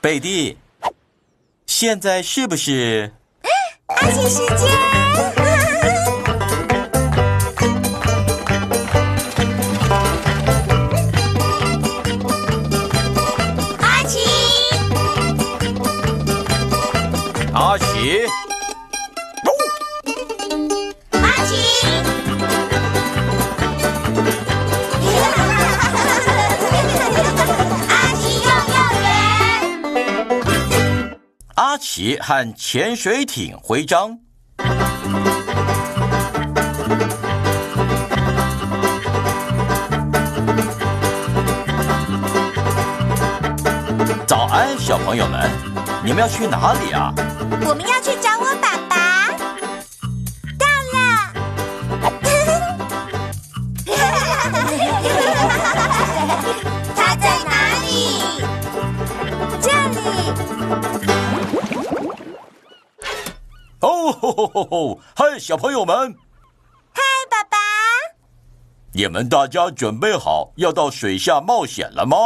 贝蒂，现在是不是？爱情时间。阿奇，阿奇，阿奇和潜水艇徽章。早安，小朋友们，你们要去哪里啊？我们要去找我爸爸。哦吼吼吼吼！嗨，小朋友们，嗨，爸爸。你们大家准备好要到水下冒险了吗？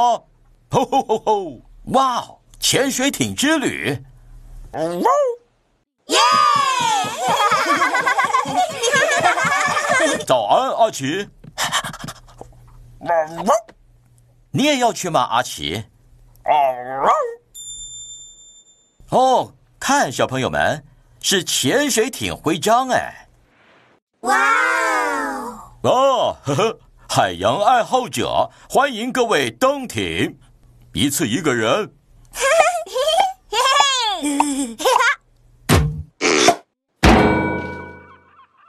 吼吼吼吼！哇哦，潜水艇之旅！耶！早安，阿奇。你也要去吗，阿奇？哦，看，小朋友们，是潜水艇徽章哎！哇哦！哦，呵呵，海洋爱好者，欢迎各位登艇，一次一个人。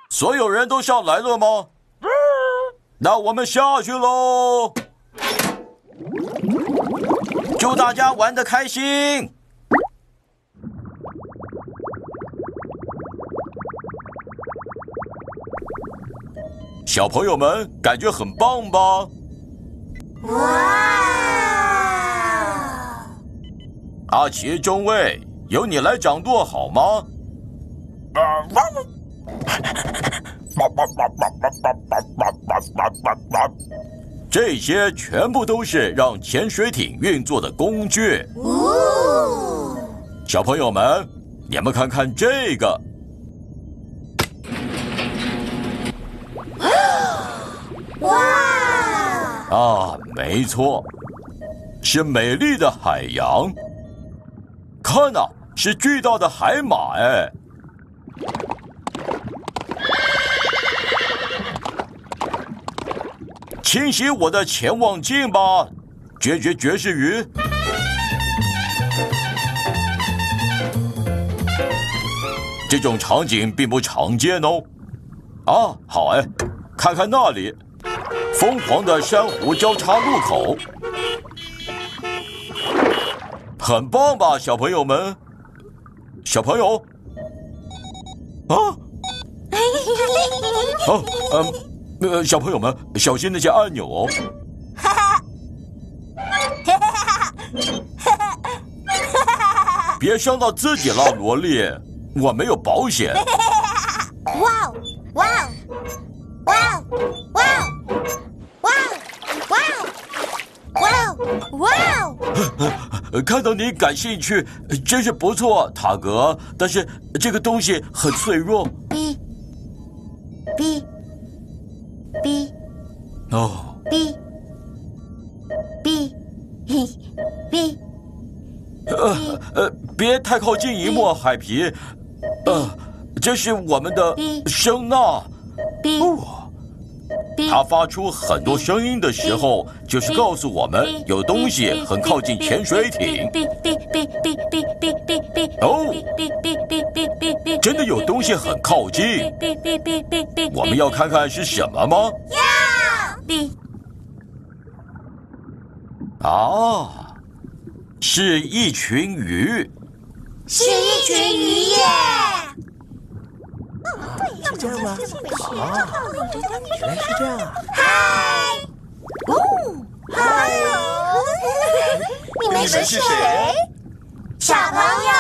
所有人都上来了吗？那我们下去喽！祝大家玩的开心！小朋友们，感觉很棒吧？哇！阿奇中尉，由你来掌舵好吗？啊这些全部都是让潜水艇运作的工具。哦！小朋友们，你们看看这个，哇！啊，没错，是美丽的海洋。看呐、是巨大的海马哎。清洗我的潜望镜吧，绝绝绝世鱼。这种场景并不常见哦。啊，好哎，看看那里，疯狂的珊瑚交叉路口，很棒吧，小朋友们？小朋友，啊，哦，嗯、呃，小朋友们，小心那些按钮哦。别伤到自己了，萝莉，我没有保险。哇哦！哇哦！哇哦！看到你感兴趣，真是不错，塔格。但是这个东西很脆弱哔哔哔哦。哔哔哔哔呃呃，别太靠近一幕，海皮。呃，这是我们的声呐。哔哦，哔它发出很多声音的时候，就是告诉我们有东西很靠近潜水艇。哦，真的有东西很靠近。我们要看看是什么吗？要。啊，是一群鱼。是一群鱼。是这样吗？啊，原来是这样啊！嗨，哦，嗨，你们是谁？小朋友，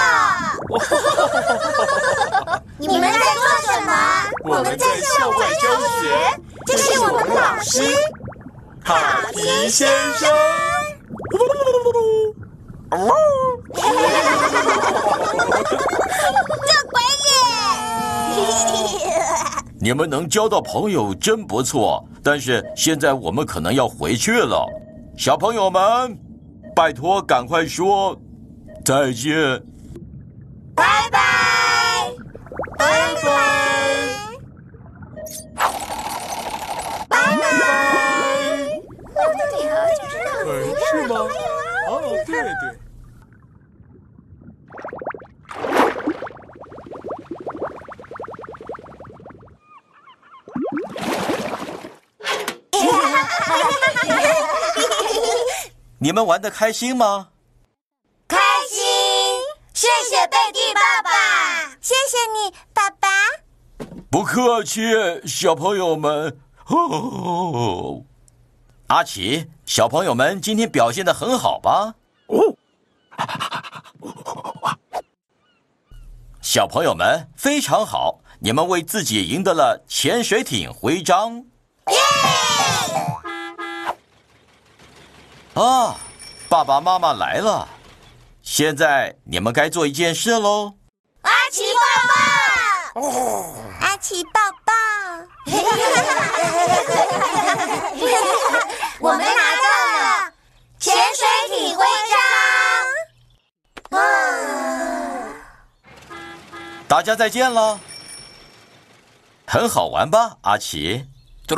你们在做什么？我们在校外教学。这是我们老师卡皮先生。你们能交到朋友真不错，但是现在我们可能要回去了。小朋友们，拜托赶快说再见。拜。拜，拜。拜，拜。拜。对啊，就是是吗？哦，对对。你们玩的开心吗？开心！谢谢贝蒂爸爸，谢谢你，爸爸。不客气，小朋友们。哦，阿奇，小朋友们今天表现的很好吧？哦，小朋友们非常好，你们为自己赢得了潜水艇徽章。耶！啊，爸爸妈妈来了，现在你们该做一件事喽。阿奇抱抱，阿奇抱抱，我们拿到了潜水艇徽章。啊！大家再见了，很好玩吧，阿奇？对。